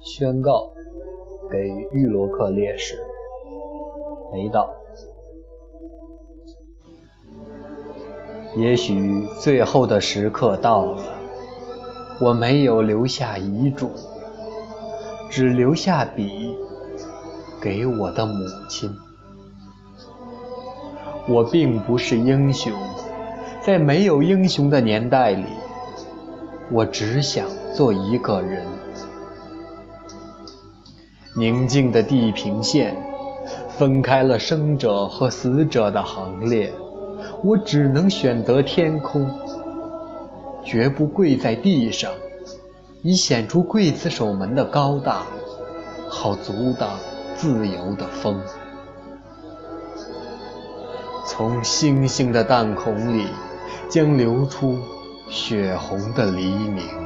宣告给玉罗克烈士，没到。也许最后的时刻到了，我没有留下遗嘱，只留下笔给我的母亲。我并不是英雄，在没有英雄的年代里，我只想做一个人。宁静的地平线分开了生者和死者的行列，我只能选择天空，绝不跪在地上，以显出刽子手们的高大，好阻挡自由的风。从星星的弹孔里，将流出血红的黎明。